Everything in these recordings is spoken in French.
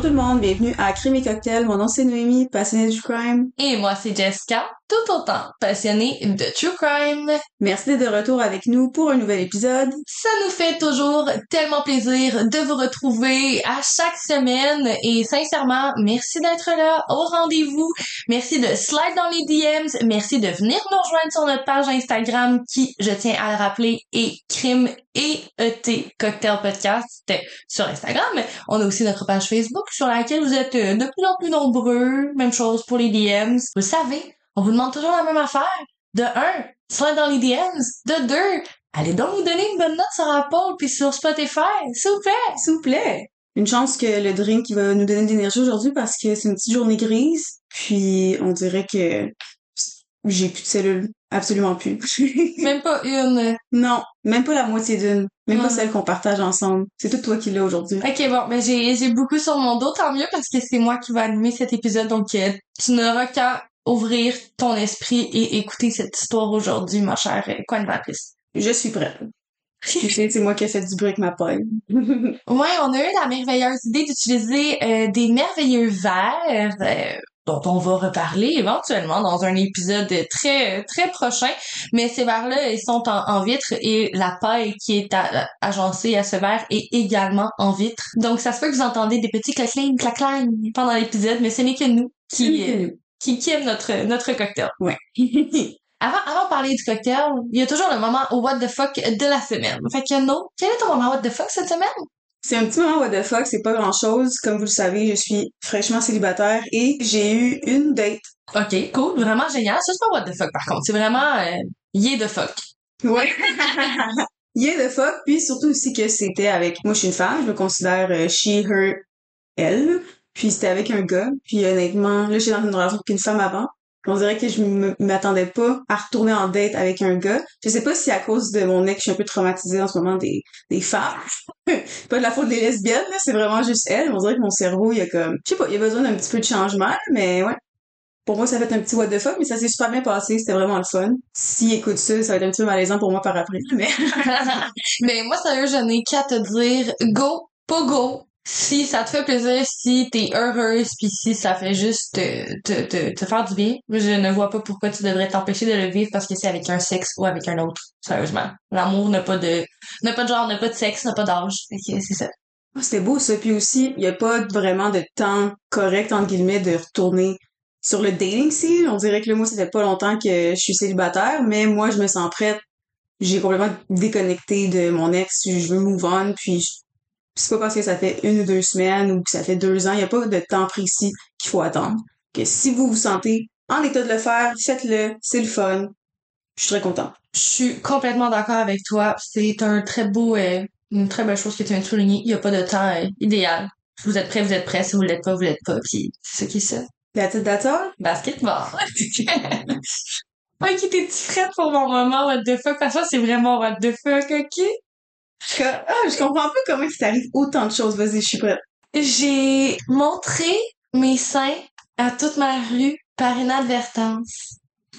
Bonjour tout le monde, bienvenue à Crime et Cocktail. Mon nom c'est Noémie, passionnée du crime. Et moi, c'est Jessica, tout autant passionnée de True Crime. Merci d'être de retour avec nous pour un nouvel épisode. Ça nous fait toujours tellement plaisir de vous retrouver à chaque semaine et sincèrement, merci d'être là au rendez-vous. Merci de slide dans les DMs. Merci de venir nous rejoindre sur notre page Instagram qui, je tiens à le rappeler, est Crime et ET Cocktail Podcast sur Instagram. On a aussi notre page Facebook sur laquelle vous êtes de plus en plus nombreux. Même chose pour les DMs. Vous le savez, on vous demande toujours la même affaire. De un, slide dans les DMs. De deux, allez donc nous donner une bonne note sur Apple puis sur Spotify, s'il vous plaît. S'il vous plaît. Une chance que le drink il va nous donner de l'énergie aujourd'hui parce que c'est une petite journée grise. Puis on dirait que j'ai plus de cellules. Absolument plus. même pas une. Non, même pas la moitié d'une. Même pas celle qu'on partage ensemble. C'est tout toi qui l'as aujourd'hui. Ok, bon, ben j'ai j'ai beaucoup sur mon dos, tant mieux, parce que c'est moi qui vais animer cet épisode, donc euh, tu n'auras qu'à ouvrir ton esprit et écouter cette histoire aujourd'hui, ma chère co-animatrice. Je suis prête. Tu sais, c'est moi qui ai fait du bruit avec ma paille. Ouais, on a eu la merveilleuse idée d'utiliser euh, des merveilleux verres euh, dont on va reparler éventuellement dans un épisode très très prochain. Mais ces verres-là, ils sont en, en vitre et la paille qui est agencée à ce verre est également en vitre. Donc ça se peut que vous entendez des petits claclings, claclings pendant l'épisode, mais ce n'est que nous qui, euh, qui, qui aiment notre, notre cocktail. Ouais. Avant, avant de parler du cocktail, il y a toujours le moment what the fuck de la semaine. Fait que no, quel est ton moment what the fuck cette semaine? C'est un petit moment what the fuck, c'est pas grand chose. Comme vous le savez, je suis fraîchement célibataire et j'ai eu une date. Ok, cool, vraiment génial. Ça, c'est pas what the fuck par contre. C'est vraiment euh, yeah the fuck. Ouais. Yeah the fuck, puis surtout aussi que c'était avec, moi je suis une femme, je me considère euh, she, her, elle, puis c'était avec un gars, puis honnêtement, là j'étais dans une relation avec une femme avant, on dirait que je m'attendais pas à retourner en date avec un gars. Je sais pas si à cause de mon ex, je suis un peu traumatisée en ce moment des, des femmes. pas de la faute des lesbiennes, c'est vraiment juste elle. On dirait que mon cerveau, il y a comme, je sais pas, il y a besoin d'un petit peu de changement, mais ouais. Pour moi, ça fait un petit what the fuck, mais ça s'est super bien passé, c'était vraiment le fun. S'il écoute ça, ça va être un petit peu malaisant pour moi par après, mais Mais moi, sérieux, je n'ai qu'à te dire go, pas go. Si ça te fait plaisir, si t'es heureuse, puis si ça fait juste te, te, te, te faire du bien, je ne vois pas pourquoi tu devrais t'empêcher de le vivre parce que c'est avec un sexe ou avec un autre. Sérieusement. L'amour n'a pas de, n'a pas de genre, n'a pas de sexe, n'a pas d'âge. C'est ça. Ah, C'était beau ça. Puis aussi, il n'y a pas vraiment de temps correct, entre guillemets, de retourner sur le dating scene. On dirait que là, moi, ça fait pas longtemps que je suis célibataire, mais moi, je me sens prête. J'ai complètement déconnecté de mon ex. Je veux move on, puis c'est pas parce que ça fait une ou deux semaines ou que ça fait deux ans. Il n'y a pas de temps précis qu'il faut attendre. Que si vous vous sentez en état de le faire, faites-le. C'est le fun. Je suis très contente. Je suis complètement d'accord avec toi. C'est un très beau, euh, une très belle chose que tu viens de souligner. Il n'y a pas de temps euh, idéal. Si vous êtes prêt, vous êtes prêt. Si vous l'êtes pas, vous l'êtes pas. Puis c'est ce qui est ça. That's it, that's all? Basketball. ok, t'es-tu prête pour mon moment what the fuck? Parce que c'est vraiment what the fuck, ok? Je- Ah, je comprends pas comment il t'arrive autant de choses. Vas-y, je suis prête. J'ai montré mes seins à toute ma rue par inadvertance.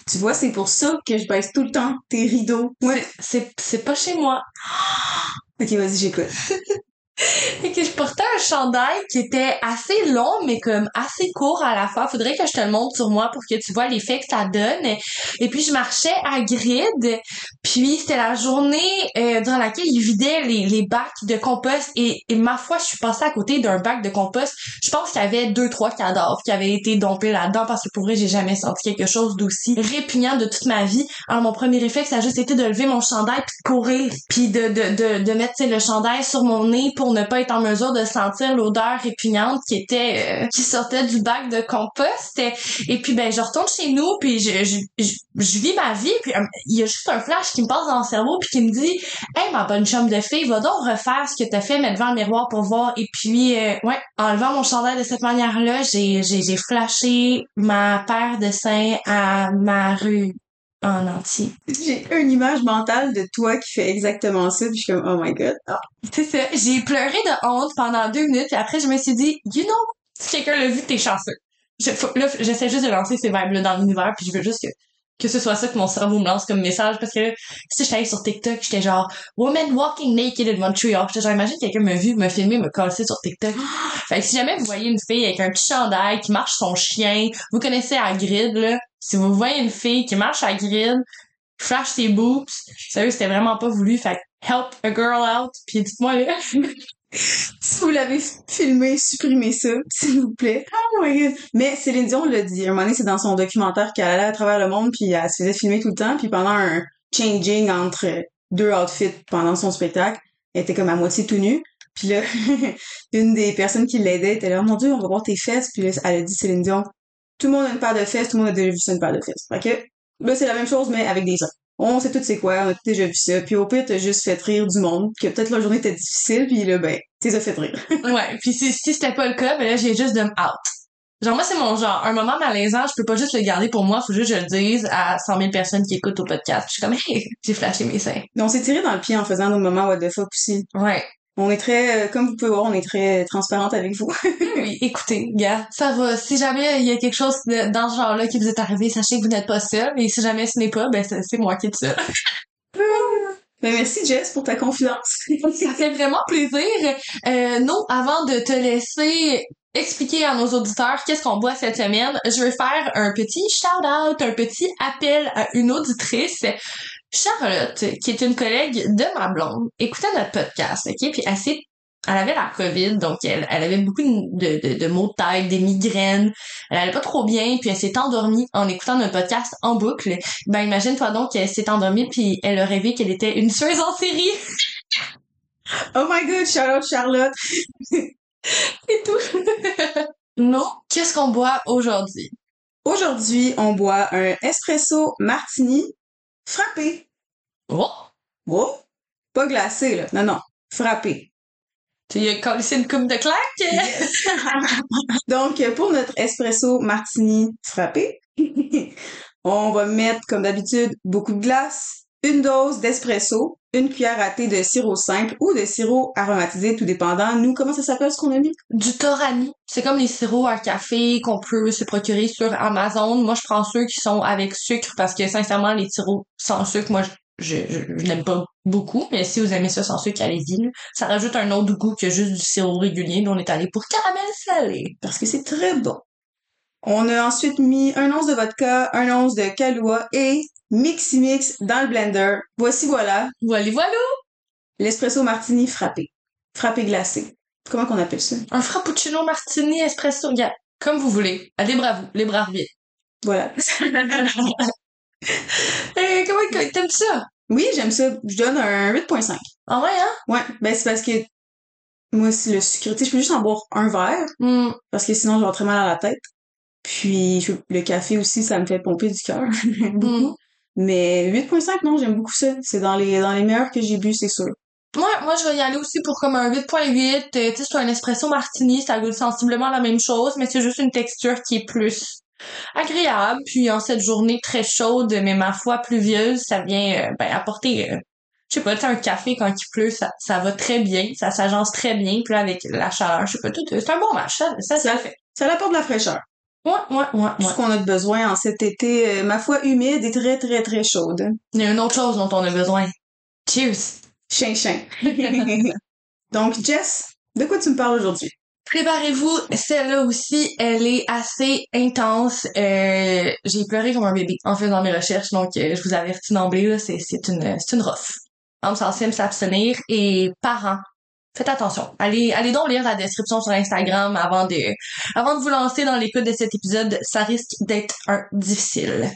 Tu vois, c'est pour ça que je baisse tout le temps tes rideaux. Ouais. C'est, c'est pas chez moi. Ok, vas-y, j'écoute. Fait que je portais un chandail qui était assez long, mais comme assez court à la fois. Faudrait que je te le montre sur moi pour que tu vois l'effet que ça donne. Et puis, je marchais à grid. Puis, c'était la journée euh, dans laquelle ils vidaient les, les bacs de compost. Et, et ma foi, je suis passée à côté d'un bac de compost. Je pense qu'il y avait deux, trois cadavres qui avaient été dompés là-dedans parce que pour vrai, j'ai jamais senti quelque chose d'aussi répugnant de toute ma vie. Alors, mon premier réflexe, ça a juste été de lever mon chandail puis de courir. Puis de, de, de, de mettre le chandail sur mon nez pour ne pas être en mesure de sentir l'odeur répugnante qui était euh, qui sortait du bac de compost. Et puis ben je retourne chez nous puis je je, je, vis ma vie puis euh, il y a juste un flash qui me passe dans le cerveau puis qui me dit hey ma bonne chum de fille va donc refaire ce que t'as fait mettre devant le miroir pour voir et puis euh, ouais en levant mon chandail de cette manière là j'ai j'ai j'ai flashé ma paire de seins à ma rue en entier J'ai une image mentale de toi qui fait exactement ça, puis je suis comme, oh my god. Ah. C'est ça. J'ai pleuré de honte pendant deux minutes, puis après, je me suis dit, you know, si quelqu'un l'a vu, t'es chanceux. Je, faut- là, j'essaie juste de lancer ces vibes-là dans l'univers, puis je veux juste que, que ce soit ça que mon cerveau me lance comme message parce que là, si j'étais allée sur TikTok, j'étais genre woman walking naked in Montreal. J'étais genre imagine quelqu'un me vu me filmer me casser sur TikTok. fait que si jamais vous voyez une fille avec un petit chandail qui marche son chien, vous connaissez à grid là, si vous voyez une fille qui marche à grid, flash ses boobs, sérieux, c'était vraiment pas voulu. Fait help a girl out, puis dites-moi là. Si vous l'avez filmé, supprimez ça, s'il vous plaît. Oh my god. Mais Céline Dion l'a dit. Un moment donné, c'est dans son documentaire qu'elle allait à travers le monde puis elle se faisait filmer tout le temps puis pendant un changing entre deux outfits pendant son spectacle, elle était comme à moitié tout nue. Puis là, une des personnes qui l'aidait était là, oh mon dieu, on va voir tes fesses. Puis là, elle a dit Céline Dion, tout le monde a une paire de fesses, tout le monde a déjà vu ça une paire de fesses. Fait que là, c'est la même chose, mais avec des hommes on sait tout c'est quoi, on a déjà vu ça. Puis au pire, t'as juste fait rire du monde, que peut-être la journée était difficile, puis là, ben, t'es fait rire. ouais, puis si, si c'était pas le cas, ben là, j'ai juste de out. Genre, moi, c'est mon genre. Un moment malaisant, je peux pas juste le garder pour moi, faut juste que je le dise à 100 000 personnes qui écoutent au podcast. Je suis comme, hey, j'ai flashé mes seins. Mais on s'est tiré dans le pied en faisant nos moments what the fuck aussi. Ouais. On est très, euh, comme vous pouvez voir, on est très transparente avec vous. oui, écoutez, gars, ça va. Si jamais il y a quelque chose dans ce genre-là qui vous est arrivé, sachez que vous n'êtes pas seul. Et si jamais ce n'est pas, ben c'est moi qui est seul. Ben merci Jess pour ta confiance. ça fait vraiment plaisir. Euh, non, avant de te laisser expliquer à nos auditeurs qu'est-ce qu'on boit cette semaine, je vais faire un petit shout-out, un petit appel à une auditrice Charlotte, qui est une collègue de ma blonde, écoutait notre podcast, OK? Puis elle s'est elle avait la COVID, donc elle, elle avait beaucoup de, de, de, maux de tête, des migraines. Elle allait pas trop bien, puis elle s'est endormie en écoutant notre podcast en boucle. Ben imagine-toi donc qu'elle s'est endormie, puis elle a rêvé qu'elle était une tueuse en série. oh my god, Charlotte, Charlotte! Et tout. non. Qu'est-ce qu'on boit aujourd'hui? Aujourd'hui, on boit un espresso martini frappé. Oh! Oh! Pas glacé, là. Non, non. Frappé. Tu as collé une coupe de claque? Donc, pour notre espresso martini frappé, on va mettre, comme d'habitude, beaucoup de glace, une dose d'espresso, une cuillère à thé de sirop simple ou de sirop aromatisé, tout dépendant. Nous, comment ça s'appelle ce qu'on a mis? Du Torani. C'est comme les sirops à café qu'on peut se procurer sur Amazon. Moi, je prends ceux qui sont avec sucre parce que, sincèrement, les sirops sans sucre, moi, je, je, n'aime pas beaucoup. Mais si vous aimez ça sans sucre, allez-y. Ça rajoute un autre goût que juste du sirop régulier. Mais on est allé pour caramel salé. Parce que c'est très bon. On a ensuite mis un once de vodka, un once de Kahlua et Mixi Mix dans le blender. Voici voilà. Voilà, voilà. L'espresso martini frappé. Frappé glacé. Comment qu'on appelle ça? Un frappuccino martini espresso. Yeah. Comme vous voulez. Allez, bravo. Les bras Voilà. Eh, comment t'aimes ça? Oui, j'aime ça. Je donne un 8.5. Ah ouais, hein? Ouais. Ben, c'est parce que moi, c'est le sucre. Tu je peux juste en boire un verre. Hmm. Parce que sinon, j'ai très mal à la tête. Puis le café aussi, ça me fait pomper du cœur. Mm. Mais 8.5, non, j'aime beaucoup ça. C'est dans les dans les meilleurs que j'ai bu, c'est sûr. Moi, moi, je vais y aller aussi pour comme un 8.8. Euh, tu sais, c'est un espresso martini, ça goûte sensiblement la même chose, mais c'est juste une texture qui est plus agréable. Puis en cette journée très chaude, mais ma foi pluvieuse, ça vient euh, ben, apporter, euh, je sais pas, un café quand il pleut, ça, ça va très bien, ça s'agence très bien. Puis là, avec la chaleur, je sais pas, tout, c'est un bon match, ça, ça, ça, fait. Ça apporte de la fraîcheur. Ouais, ouais, ouais, Tout ce qu'on a besoin en cet été, euh, ma foi, humide et très, très, très chaude. Il y a une autre chose dont on a besoin. Cheers! Chien, chien. Donc, Jess, de quoi tu me parles aujourd'hui? Préparez-vous, celle-là aussi, elle est assez intense. Euh, j'ai pleuré comme un bébé en faisant mes recherches, donc euh, je vous avertis d'emblée, c'est, c'est une c'est une rough. Homme sensible, s'abstenir et parents faites attention. Allez, allez donc lire la description sur Instagram avant de, avant de vous lancer dans l'écoute de cet épisode. Ça risque d'être un difficile.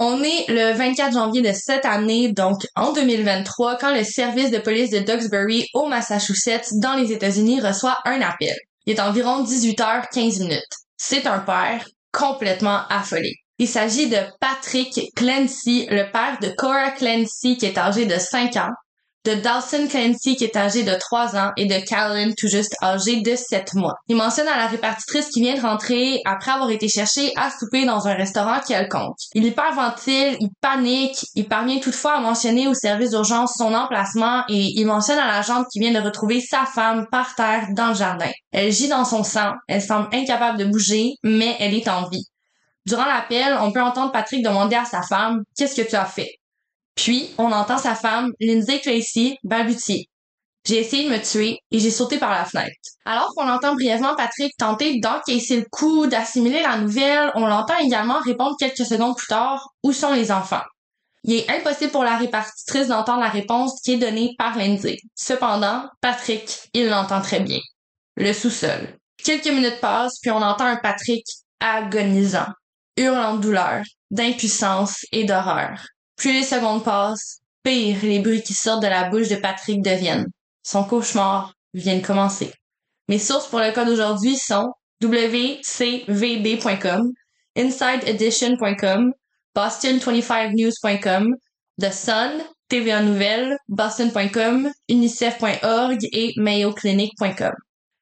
On est le 24 janvier de cette année, donc en 2023, quand le service de police de Duxbury au Massachusetts, dans les États-Unis, reçoit un appel. Il est environ 18h15 minutes. C'est un père complètement affolé. Il s'agit de Patrick Clancy, le père de Cora Clancy, qui est âgé de 5 ans, de Dawson Clancy qui est âgé de 3 ans et de Calvin tout juste âgé de 7 mois. Il mentionne à la répartitrice qui vient de rentrer après avoir été cherché à souper dans un restaurant quelconque. Il hyperventile, il panique, il parvient toutefois à mentionner au service d'urgence son emplacement et il mentionne à la jambe qui vient de retrouver sa femme par terre dans le jardin. Elle gît dans son sang, elle semble incapable de bouger, mais elle est en vie. Durant l'appel, on peut entendre Patrick demander à sa femme Qu'est-ce que tu as fait? Puis, on entend sa femme, Lindsay Tracy, balbutier. J'ai essayé de me tuer et j'ai sauté par la fenêtre. Alors qu'on entend brièvement Patrick tenter d'encaisser le coup, d'assimiler la nouvelle, on l'entend également répondre quelques secondes plus tard Où sont les enfants? Il est impossible pour la répartitrice d'entendre la réponse qui est donnée par Lindsay. Cependant, Patrick, il l'entend très bien. Le sous-sol. Quelques minutes passent, puis on entend un Patrick agonisant, hurlant de douleur, d'impuissance et d'horreur. Plus les secondes passent, pire les bruits qui sortent de la bouche de Patrick deviennent. Son cauchemar vient de commencer. Mes sources pour le cas d'aujourd'hui sont wcvb.com, insideedition.com, boston25news.com, The Sun, TVA Nouvelles, boston.com, unicef.org et mayoclinic.com.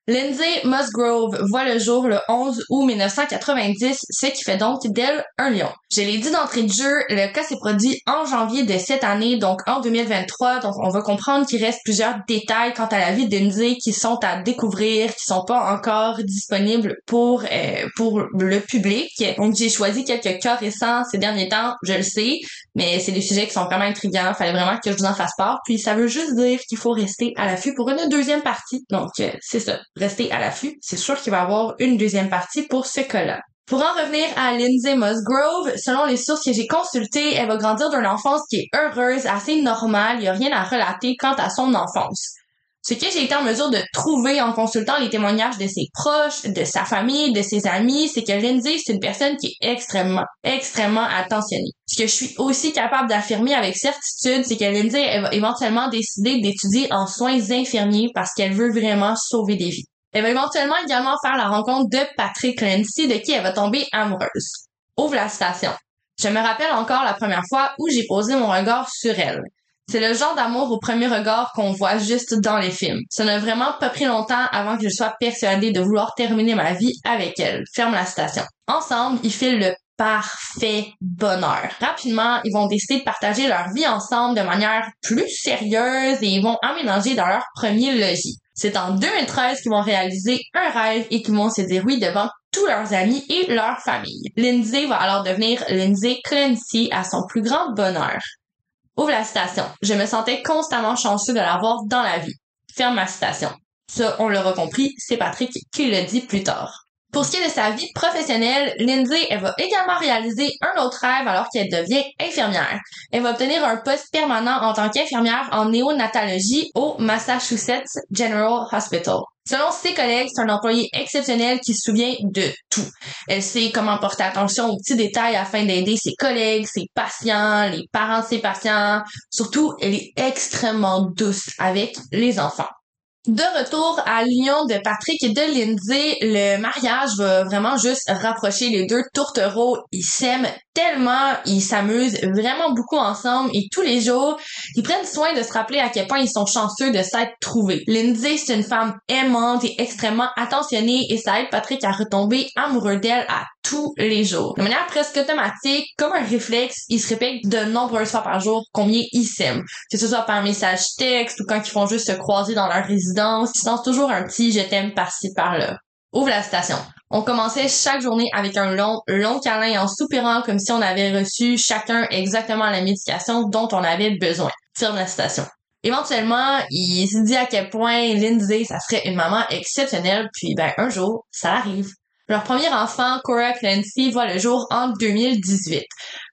Lindsay Musgrove voit le jour le 11 août 1990, ce qui fait donc d'elle un lion. Je l'ai dit d'entrée de jeu, le cas s'est produit en janvier de cette année, donc en 2023, donc on va comprendre qu'il reste plusieurs détails quant à la vie de Lindsay qui sont à découvrir, qui sont pas encore disponibles pour euh, pour le public. Donc j'ai choisi quelques cas récents ces derniers temps, je le sais, mais c'est des sujets qui sont vraiment intrigants, fallait vraiment que je vous en fasse part, puis ça veut juste dire qu'il faut rester à l'affût pour une deuxième partie. Donc euh, c'est ça rester à l'affût. C'est sûr qu'il va y avoir une deuxième partie pour ce cas-là. Pour en revenir à Lindsay Musgrove, selon les sources que j'ai consultées, elle va grandir d'une enfance qui est heureuse, assez normale, il n'y a rien à relater quant à son enfance. Ce que j'ai été en mesure de trouver en consultant les témoignages de ses proches, de sa famille, de ses amis, c'est que Lindsay, c'est une personne qui est extrêmement, extrêmement attentionnée. Ce que je suis aussi capable d'affirmer avec certitude, c'est que Lindsay, va éventuellement décider d'étudier en soins infirmiers parce qu'elle veut vraiment sauver des vies. Elle va éventuellement également faire la rencontre de Patrick Lindsay, de qui elle va tomber amoureuse. Ouvre la station. Je me rappelle encore la première fois où j'ai posé mon regard sur elle. C'est le genre d'amour au premier regard qu'on voit juste dans les films. Ça n'a vraiment pas pris longtemps avant que je sois persuadée de vouloir terminer ma vie avec elle. Ferme la station. Ensemble, ils filent le parfait bonheur. Rapidement, ils vont décider de partager leur vie ensemble de manière plus sérieuse et ils vont emménager dans leur premier logis. C'est en 2013 qu'ils vont réaliser un rêve et qu'ils vont se dire oui devant tous leurs amis et leur famille. Lindsay va alors devenir Lindsay Clancy à son plus grand bonheur. Ouvre la citation. Je me sentais constamment chanceux de l'avoir dans la vie. Ferme ma citation. Ça, on l'aura compris, c'est Patrick qui le dit plus tard. Pour ce qui est de sa vie professionnelle, Lindsay, elle va également réaliser un autre rêve alors qu'elle devient infirmière. Elle va obtenir un poste permanent en tant qu'infirmière en néonatologie au Massachusetts General Hospital. Selon ses collègues, c'est un employé exceptionnel qui se souvient de tout. Elle sait comment porter attention aux petits détails afin d'aider ses collègues, ses patients, les parents de ses patients. Surtout, elle est extrêmement douce avec les enfants. De retour à l'union de Patrick et de Lindsay, le mariage va vraiment juste rapprocher les deux tourtereaux. Ils s'aiment tellement, ils s'amusent vraiment beaucoup ensemble et tous les jours, ils prennent soin de se rappeler à quel point ils sont chanceux de s'être trouvés. Lindsay, c'est une femme aimante et extrêmement attentionnée et ça aide Patrick à retomber amoureux d'elle à tous les jours. De manière presque automatique, comme un réflexe, il se répète de nombreuses fois par jour combien ils s'aiment. Que ce soit par message texte ou quand ils font juste se croiser dans leur résidence, ils sentent toujours un petit je t'aime par-ci par-là. Ouvre la station. On commençait chaque journée avec un long, long câlin en soupirant comme si on avait reçu chacun exactement la médication dont on avait besoin. Ferme la station. Éventuellement, il se dit à quel point Lindsay, ça serait une maman exceptionnelle, puis ben un jour, ça arrive. Leur premier enfant, Cora Clancy, voit le jour en 2018.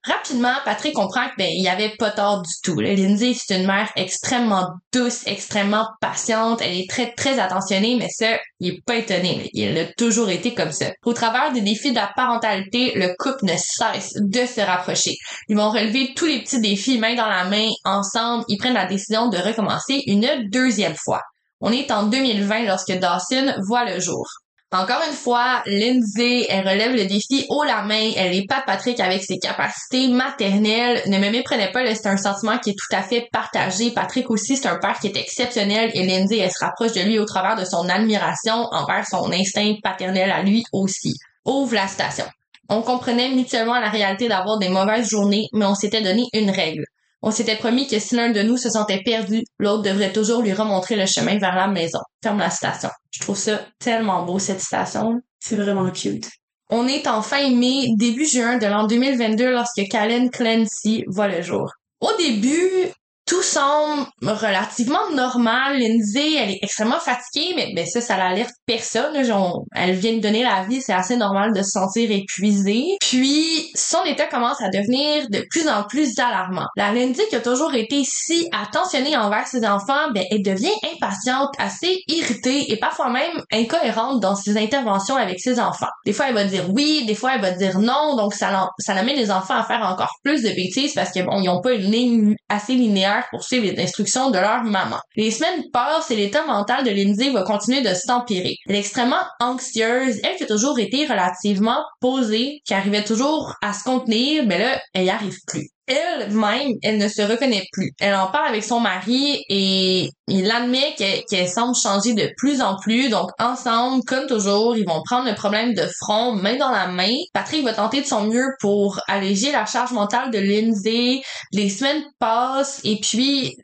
Rapidement, Patrick comprend que ben il y avait pas tort du tout. Lindsay, c'est une mère extrêmement douce, extrêmement patiente. Elle est très très attentionnée, mais ça, il est pas étonné. Il a toujours été comme ça. Au travers des défis de la parentalité, le couple ne cesse de se rapprocher. Ils vont relever tous les petits défis main dans la main ensemble. Ils prennent la décision de recommencer une deuxième fois. On est en 2020 lorsque Dawson voit le jour. Encore une fois, Lindsay, elle relève le défi haut la main. Elle est pas Patrick avec ses capacités maternelles. Ne me méprenez pas, c'est un sentiment qui est tout à fait partagé. Patrick aussi, c'est un père qui est exceptionnel et Lindsay, elle se rapproche de lui au travers de son admiration envers son instinct paternel à lui aussi. Ouvre la station. On comprenait mutuellement la réalité d'avoir des mauvaises journées, mais on s'était donné une règle. On s'était promis que si l'un de nous se sentait perdu, l'autre devrait toujours lui remontrer le chemin vers la maison. Ferme la citation. Je trouve ça tellement beau, cette citation. C'est vraiment cute. On est en fin mai, début juin de l'an 2022 lorsque Callen Clancy voit le jour. Au début, tout semble relativement normal. Lindsay, elle est extrêmement fatiguée, mais ben ça, ça l'alerte personne. Elle vient de donner la vie, c'est assez normal de se sentir épuisée. Puis, son état commence à devenir de plus en plus alarmant. La Lindsay qui a toujours été si attentionnée envers ses enfants, ben elle devient impatiente, assez irritée et parfois même incohérente dans ses interventions avec ses enfants. Des fois, elle va dire oui, des fois, elle va dire non, donc ça, ça les enfants à faire encore plus de bêtises parce qu'ils bon, ils ont pas une ligne assez linéaire pour suivre les instructions de leur maman. Les semaines passent et l'état mental de Lindsay va continuer de s'empirer. Elle est extrêmement anxieuse, elle qui a toujours été relativement posée, qui arrivait toujours à se contenir, mais là, elle y arrive plus elle-même, elle ne se reconnaît plus. Elle en parle avec son mari et il admet qu'elle semble changer de plus en plus. Donc, ensemble, comme toujours, ils vont prendre le problème de front, main dans la main. Patrick va tenter de son mieux pour alléger la charge mentale de Lindsay. Les semaines passent et puis,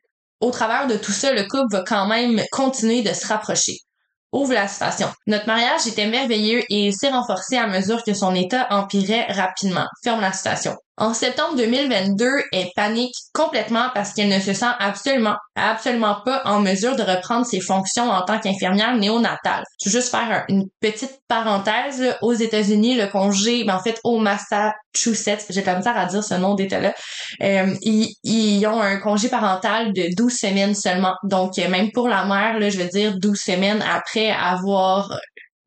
au travers de tout ça, le couple va quand même continuer de se rapprocher. Ouvre la citation. Notre mariage était merveilleux et s'est renforcé à mesure que son état empirait rapidement. Ferme la citation. En septembre 2022, elle panique complètement parce qu'elle ne se sent absolument, absolument pas en mesure de reprendre ses fonctions en tant qu'infirmière néonatale. Je veux juste faire une petite parenthèse. Aux États-Unis, le congé, ben en fait, au Massachusetts, j'ai misère à dire ce nom d'état-là, euh, ils, ils, ont un congé parental de 12 semaines seulement. Donc, même pour la mère, là, je veux dire 12 semaines après avoir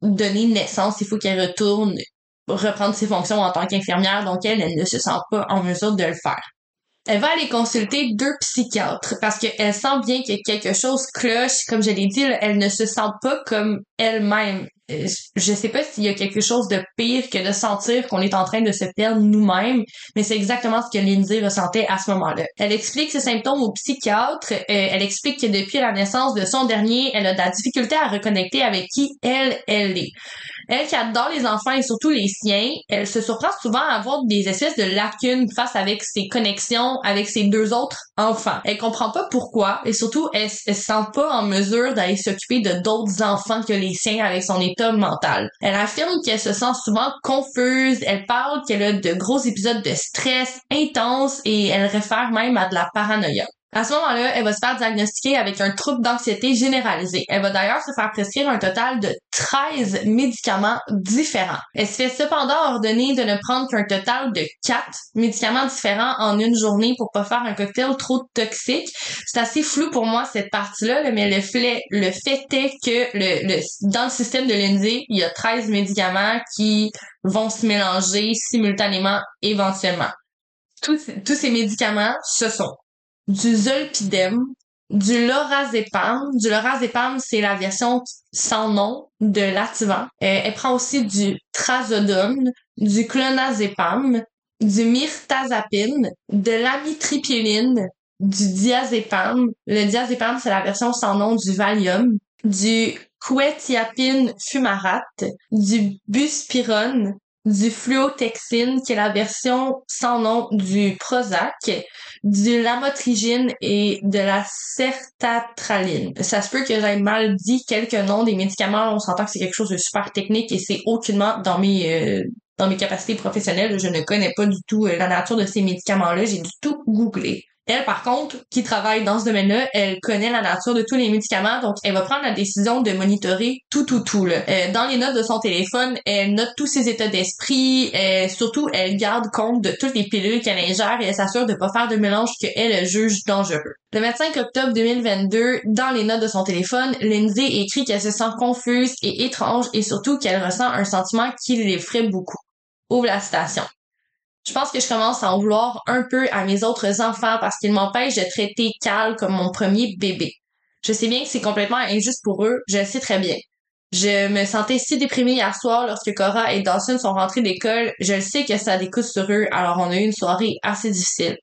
donné naissance, il faut qu'elle retourne reprendre ses fonctions en tant qu'infirmière, donc elle, elle ne se sent pas en mesure de le faire. Elle va aller consulter deux psychiatres parce qu'elle sent bien que quelque chose cloche. Comme je l'ai dit, elle ne se sent pas comme elle-même. Euh, je sais pas s'il y a quelque chose de pire que de sentir qu'on est en train de se perdre nous-mêmes, mais c'est exactement ce que Lindsay ressentait à ce moment-là. Elle explique ses symptômes au psychiatre. Euh, elle explique que depuis la naissance de son dernier, elle a de la difficulté à reconnecter avec qui elle, elle est. Elle qui adore les enfants et surtout les siens, elle se surprend souvent à avoir des espèces de lacunes face avec ses connexions avec ses deux autres enfants. Elle comprend pas pourquoi et surtout elle, se sent pas en mesure d'aller s'occuper de d'autres enfants que les siens avec son état mental. Elle affirme qu'elle se sent souvent confuse, elle parle qu'elle a de gros épisodes de stress intense et elle réfère même à de la paranoïa. À ce moment-là, elle va se faire diagnostiquer avec un trouble d'anxiété généralisé. Elle va d'ailleurs se faire prescrire un total de 13 médicaments différents. Elle se fait cependant ordonner de ne prendre qu'un total de 4 médicaments différents en une journée pour pas faire un cocktail trop toxique. C'est assez flou pour moi cette partie-là, mais le fait, le fait est que dans le système de Lindsay, il y a 13 médicaments qui vont se mélanger simultanément éventuellement. Tous ces médicaments, ce sont du zolpidem, du lorazépam. Du lorazépam, c'est la version sans nom de l'Ativan. Euh, elle prend aussi du trazodone, du clonazépam, du myrtazapine, de l'amitriptyline, du diazépam. Le diazépam, c'est la version sans nom du Valium, du quetiapine fumarate, du buspirone, du fluotexine, qui est la version sans nom du Prozac, du lamotrigine et de la sertatraline. Ça se peut que j'aie mal dit quelques noms des médicaments. On s'entend que c'est quelque chose de super technique et c'est aucunement dans mes euh, dans mes capacités professionnelles. Je ne connais pas du tout euh, la nature de ces médicaments-là. J'ai du tout googlé. Elle, par contre, qui travaille dans ce domaine-là, elle connaît la nature de tous les médicaments, donc elle va prendre la décision de monitorer tout, tout, tout. Là. Euh, dans les notes de son téléphone, elle note tous ses états d'esprit, euh, surtout elle garde compte de toutes les pilules qu'elle ingère et elle s'assure de pas faire de mélange qu'elle juge dangereux. Le 25 octobre 2022, dans les notes de son téléphone, Lindsay écrit qu'elle se sent confuse et étrange et surtout qu'elle ressent un sentiment qui l'effraie beaucoup. Ouvre la citation je pense que je commence à en vouloir un peu à mes autres enfants parce qu'ils m'empêchent de traiter Cal comme mon premier bébé. Je sais bien que c'est complètement injuste pour eux, je le sais très bien. Je me sentais si déprimée hier soir lorsque Cora et Dawson sont rentrés d'école. Je le sais que ça découle sur eux, alors on a eu une soirée assez difficile.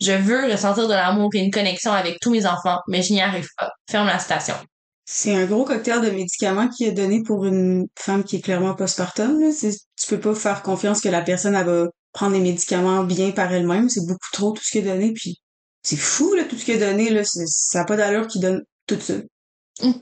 Je veux ressentir de l'amour et une connexion avec tous mes enfants, mais je n'y arrive pas. Ferme la station. C'est un gros cocktail de médicaments qui est donné pour une femme qui est clairement postpartum. Tu peux pas faire confiance que la personne elle va prendre les médicaments bien par elle-même. C'est beaucoup trop tout ce qui est donné. Puis c'est fou là, tout ce qui est donné. Là. Ça n'a pas d'allure qui donne tout ça.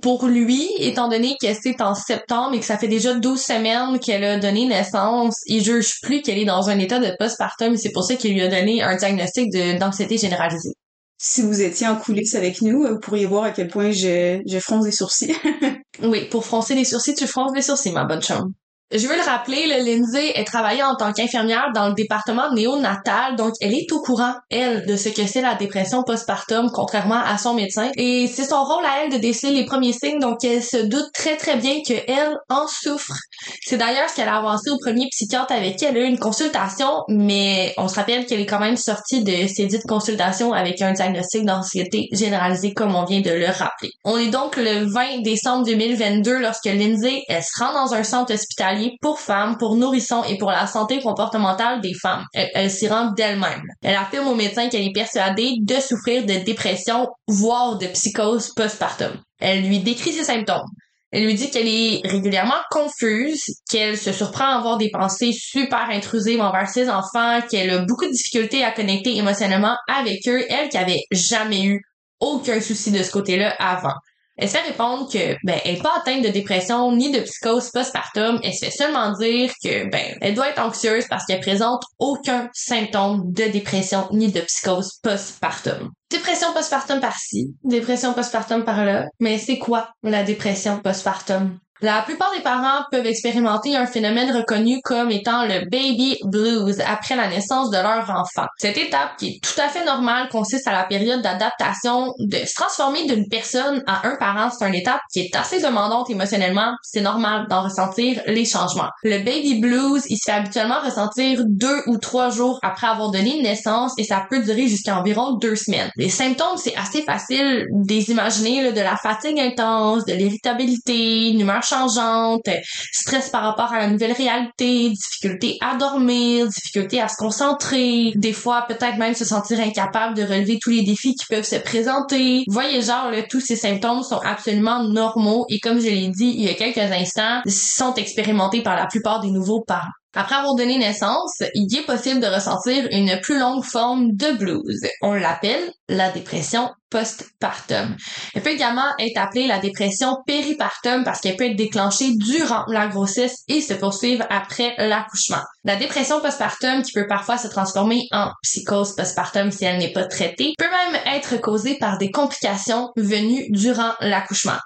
pour lui, étant donné que c'est en septembre et que ça fait déjà 12 semaines qu'elle a donné naissance, il juge plus qu'elle est dans un état de postpartum. C'est pour ça qu'il lui a donné un diagnostic d'anxiété généralisée. Si vous étiez en coulisses avec nous, vous pourriez voir à quel point je, je fronce des sourcils. oui, pour froncer les sourcils, tu fronces des sourcils, ma bonne chambre. Je veux le rappeler, le Lindsay est travaillée en tant qu'infirmière dans le département néonatal, donc elle est au courant, elle, de ce que c'est la dépression postpartum, contrairement à son médecin. Et c'est son rôle à elle de déceler les premiers signes, donc elle se doute très très bien que elle en souffre. C'est d'ailleurs ce qu'elle a avancé au premier psychiatre avec qui elle a eu une consultation, mais on se rappelle qu'elle est quand même sortie de ces dites consultations avec un diagnostic d'anxiété généralisée, comme on vient de le rappeler. On est donc le 20 décembre 2022 lorsque Lindsay, elle se rend dans un centre hospitalier pour femmes, pour nourrissons et pour la santé comportementale des femmes. Elle, s'y rend d'elle-même. Elle affirme au médecin qu'elle est persuadée de souffrir de dépression, voire de psychose postpartum. Elle lui décrit ses symptômes. Elle lui dit qu'elle est régulièrement confuse, qu'elle se surprend à avoir des pensées super intrusives envers ses enfants, qu'elle a beaucoup de difficultés à connecter émotionnellement avec eux, elle qui avait jamais eu aucun souci de ce côté-là avant. Elle se fait répondre que ben elle est pas atteinte de dépression ni de psychose postpartum. Elle se fait seulement dire que ben elle doit être anxieuse parce qu'elle présente aucun symptôme de dépression ni de psychose postpartum. Dépression postpartum par-ci, dépression postpartum par-là. Mais c'est quoi la dépression postpartum? La plupart des parents peuvent expérimenter un phénomène reconnu comme étant le baby blues après la naissance de leur enfant. Cette étape, qui est tout à fait normale, consiste à la période d'adaptation de se transformer d'une personne à un parent. C'est une étape qui est assez demandante émotionnellement. C'est normal d'en ressentir les changements. Le baby blues, il se fait habituellement ressentir deux ou trois jours après avoir donné naissance et ça peut durer jusqu'à environ deux semaines. Les symptômes, c'est assez facile d'imaginer de la fatigue intense, de l'irritabilité, une humeur changeante, stress par rapport à la nouvelle réalité, difficulté à dormir, difficulté à se concentrer, des fois peut-être même se sentir incapable de relever tous les défis qui peuvent se présenter. voyez genre, là, tous ces symptômes sont absolument normaux et comme je l'ai dit il y a quelques instants, sont expérimentés par la plupart des nouveaux parents. Après avoir donné naissance, il est possible de ressentir une plus longue forme de blues. On l'appelle la dépression postpartum. Elle peut également être appelée la dépression péripartum parce qu'elle peut être déclenchée durant la grossesse et se poursuivre après l'accouchement. La dépression postpartum, qui peut parfois se transformer en psychose postpartum si elle n'est pas traitée, peut même être causée par des complications venues durant l'accouchement.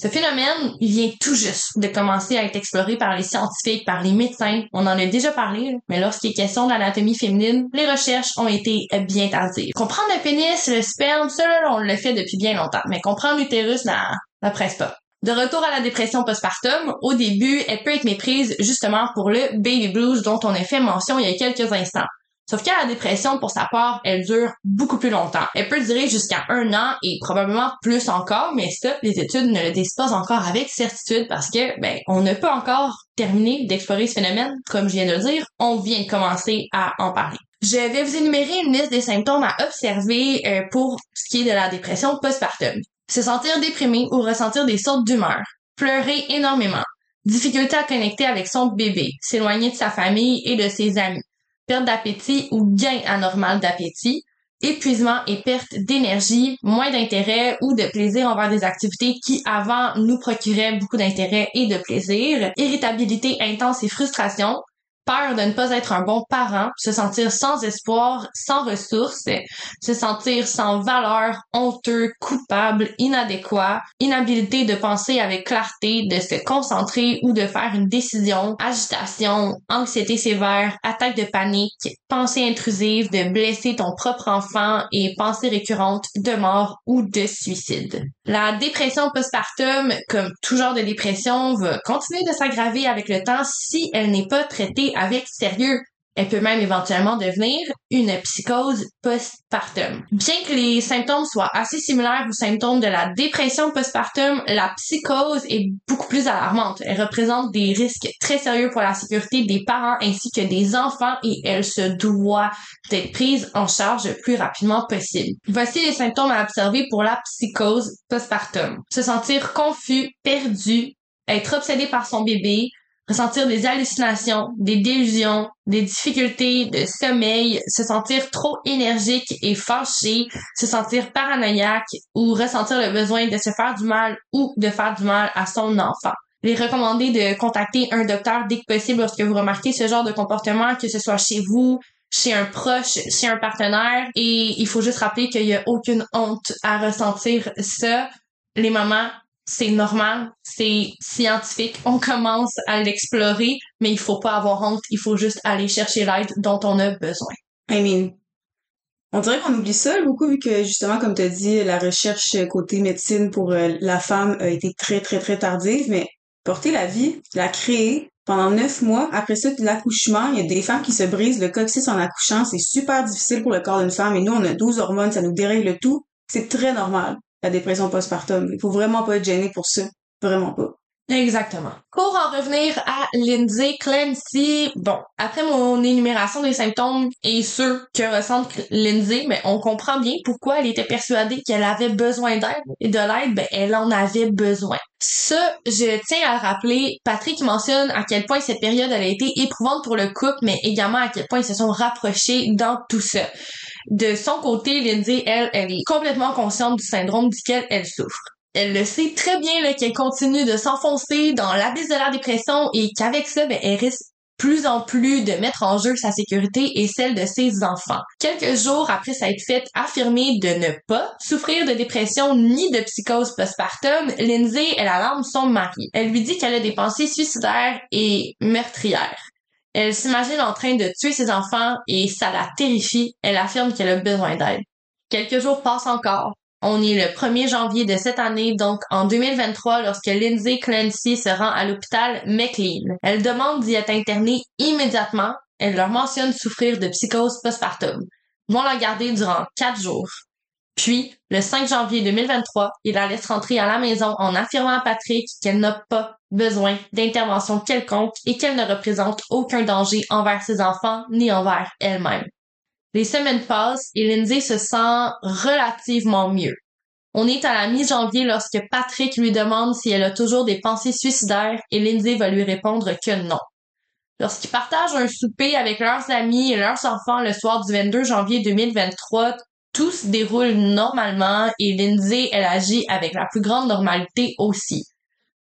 Ce phénomène, il vient tout juste de commencer à être exploré par les scientifiques, par les médecins. On en a déjà parlé, mais lorsqu'il est question de l'anatomie féminine, les recherches ont été bien tardives. Comprendre le pénis, le sperme, ça, on le fait depuis bien longtemps. Mais comprendre l'utérus, la presse pas. De retour à la dépression postpartum, au début, elle peut être méprise justement pour le baby blues dont on a fait mention il y a quelques instants. Sauf que la dépression, pour sa part, elle dure beaucoup plus longtemps. Elle peut durer jusqu'à un an et probablement plus encore, mais ça, les études ne le disent pas encore avec certitude parce que, ben, on ne peut encore terminer d'explorer ce phénomène. Comme je viens de le dire, on vient de commencer à en parler. Je vais vous énumérer une liste des symptômes à observer euh, pour ce qui est de la dépression postpartum. Se sentir déprimé ou ressentir des sautes d'humeur. Pleurer énormément. Difficulté à connecter avec son bébé. S'éloigner de sa famille et de ses amis d'appétit ou gain anormal d'appétit, épuisement et perte d'énergie, moins d'intérêt ou de plaisir envers des activités qui avant nous procuraient beaucoup d'intérêt et de plaisir, irritabilité intense et frustration, peur de ne pas être un bon parent, se sentir sans espoir, sans ressources, se sentir sans valeur, honteux, coupable, inadéquat, inhabilité de penser avec clarté, de se concentrer ou de faire une décision, agitation, anxiété sévère, attaque de panique, pensée intrusive, de blesser ton propre enfant et pensée récurrente de mort ou de suicide. La dépression postpartum, comme tout genre de dépression, va continuer de s'aggraver avec le temps si elle n'est pas traitée avec sérieux. Elle peut même éventuellement devenir une psychose postpartum. Bien que les symptômes soient assez similaires aux symptômes de la dépression postpartum, la psychose est beaucoup plus alarmante. Elle représente des risques très sérieux pour la sécurité des parents ainsi que des enfants et elle se doit d'être prise en charge le plus rapidement possible. Voici les symptômes à observer pour la psychose postpartum. Se sentir confus, perdu, être obsédé par son bébé, ressentir des hallucinations, des délusions, des difficultés de sommeil, se sentir trop énergique et fâché, se sentir paranoïaque ou ressentir le besoin de se faire du mal ou de faire du mal à son enfant. Il est recommandé de contacter un docteur dès que possible lorsque vous remarquez ce genre de comportement, que ce soit chez vous, chez un proche, chez un partenaire. Et il faut juste rappeler qu'il n'y a aucune honte à ressentir ça. Les mamans, c'est normal, c'est scientifique, on commence à l'explorer, mais il faut pas avoir honte, il faut juste aller chercher l'aide dont on a besoin. I mean, on dirait qu'on oublie ça beaucoup vu que justement, comme tu as dit, la recherche côté médecine pour euh, la femme a été très, très, très tardive, mais porter la vie, la créer pendant neuf mois, après ça, l'accouchement, il y a des femmes qui se brisent le coccyx en accouchant, c'est super difficile pour le corps d'une femme, et nous, on a 12 hormones, ça nous dérègle tout, c'est très normal la dépression postpartum. Il faut vraiment pas être gêné pour ça. Vraiment pas. Exactement. Pour en revenir à Lindsay Clancy, bon, après mon énumération des symptômes et ceux que ressent Lindsay, mais on comprend bien pourquoi elle était persuadée qu'elle avait besoin d'aide et de l'aide, ben elle en avait besoin. Ça, je tiens à rappeler, Patrick mentionne à quel point cette période a été éprouvante pour le couple, mais également à quel point ils se sont rapprochés dans tout ça. De son côté, Lindsay, elle, elle est complètement consciente du syndrome duquel elle souffre. Elle le sait très bien qu'elle continue de s'enfoncer dans l'abysse de la dépression et qu'avec ça, ben, elle risque plus en plus de mettre en jeu sa sécurité et celle de ses enfants. Quelques jours après s'être fait affirmer de ne pas souffrir de dépression ni de psychose postpartum, Lindsay, elle alarme son mari. Elle lui dit qu'elle a des pensées suicidaires et meurtrières. Elle s'imagine en train de tuer ses enfants et ça la terrifie. Elle affirme qu'elle a besoin d'aide. Quelques jours passent encore. On est le 1er janvier de cette année, donc en 2023, lorsque Lindsay Clancy se rend à l'hôpital McLean. Elle demande d'y être internée immédiatement. Elle leur mentionne souffrir de psychose postpartum. Ils vont la garder durant quatre jours. Puis, le 5 janvier 2023, il la laisse rentrer à la maison en affirmant à Patrick qu'elle n'a pas besoin d'intervention quelconque et qu'elle ne représente aucun danger envers ses enfants ni envers elle-même. Les semaines passent et Lindsay se sent relativement mieux. On est à la mi-janvier lorsque Patrick lui demande si elle a toujours des pensées suicidaires et Lindsay va lui répondre que non. Lorsqu'ils partagent un souper avec leurs amis et leurs enfants le soir du 22 janvier 2023, tout se déroule normalement et Lindsay, elle agit avec la plus grande normalité aussi.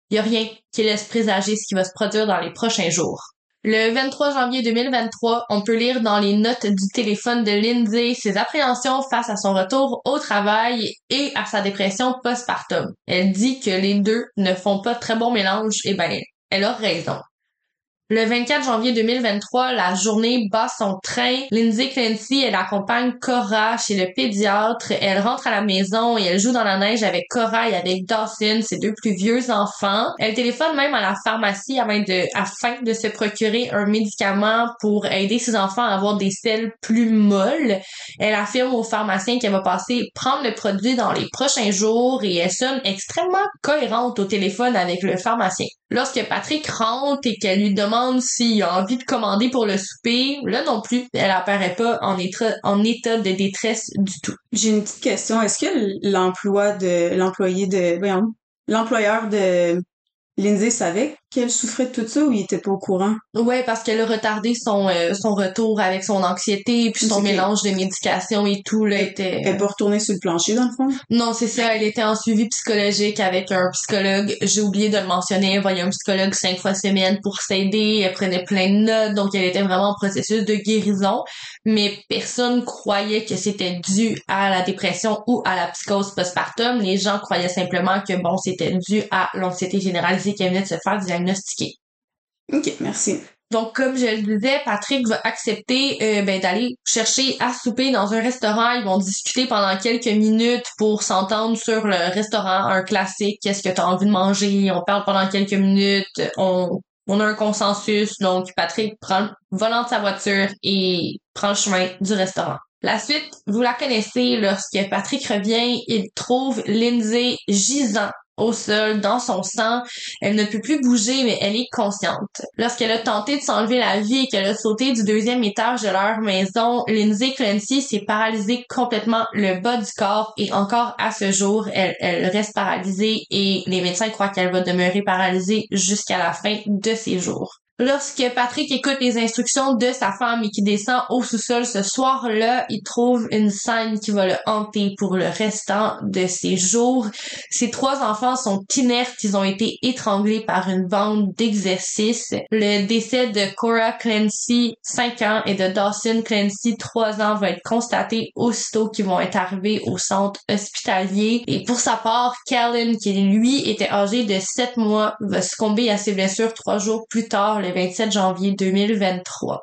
Il n'y a rien qui laisse présager ce qui va se produire dans les prochains jours. Le 23 janvier 2023, on peut lire dans les notes du téléphone de Lindsay ses appréhensions face à son retour au travail et à sa dépression postpartum. Elle dit que les deux ne font pas très bon mélange, et ben, elle a raison. Le 24 janvier 2023, la journée bat son train. Lindsay Clancy, elle accompagne Cora chez le pédiatre. Elle rentre à la maison et elle joue dans la neige avec Cora et avec Dawson, ses deux plus vieux enfants. Elle téléphone même à la pharmacie afin de, afin de se procurer un médicament pour aider ses enfants à avoir des selles plus molles. Elle affirme au pharmacien qu'elle va passer prendre le produit dans les prochains jours et elle sonne extrêmement cohérente au téléphone avec le pharmacien. Lorsque Patrick rentre et qu'elle lui demande s'il a envie de commander pour le souper, là non plus, elle apparaît pas en état, en état de détresse du tout. J'ai une petite question. Est-ce que l'emploi de l'employé de voyons, l'employeur de Lindsay savait qu'elle souffrait de tout ça ou il était pas au courant? Ouais, parce qu'elle a retardé son, euh, son retour avec son anxiété et puis son mélange de médication et tout, là, était... Elle peut retourner sur le plancher, dans le fond? Non, c'est ça. Elle était en suivi psychologique avec un psychologue. J'ai oublié de le mentionner. Elle voyait un psychologue cinq fois semaine pour s'aider. Elle prenait plein de notes. Donc, elle était vraiment en processus de guérison. Mais personne croyait que c'était dû à la dépression ou à la psychose postpartum. Les gens croyaient simplement que, bon, c'était dû à l'anxiété généralisée qu'elle venait de se faire diagnostiquer. OK, merci. Donc, comme je le disais, Patrick va accepter euh, ben, d'aller chercher à souper dans un restaurant. Ils vont discuter pendant quelques minutes pour s'entendre sur le restaurant, un classique. Qu'est-ce que tu as envie de manger? On parle pendant quelques minutes. On, on a un consensus. Donc, Patrick prend le volant de sa voiture et prend le chemin du restaurant. La suite, vous la connaissez. Lorsque Patrick revient, il trouve Lindsay gisant au sol, dans son sang. Elle ne peut plus bouger, mais elle est consciente. Lorsqu'elle a tenté de s'enlever la vie et qu'elle a sauté du deuxième étage de leur maison, Lindsay Clancy s'est paralysée complètement le bas du corps et encore à ce jour, elle, elle reste paralysée et les médecins croient qu'elle va demeurer paralysée jusqu'à la fin de ses jours. Lorsque Patrick écoute les instructions de sa femme et qui descend au sous-sol ce soir-là, il trouve une scène qui va le hanter pour le restant de ses jours. Ses trois enfants sont inertes, ils ont été étranglés par une bande d'exercices. Le décès de Cora Clancy, 5 ans, et de Dawson Clancy, 3 ans, va être constaté aussitôt qu'ils vont être arrivés au centre hospitalier. Et pour sa part, Callan, qui lui était âgé de 7 mois, va succomber à ses blessures trois jours plus tard, 27 janvier 2023.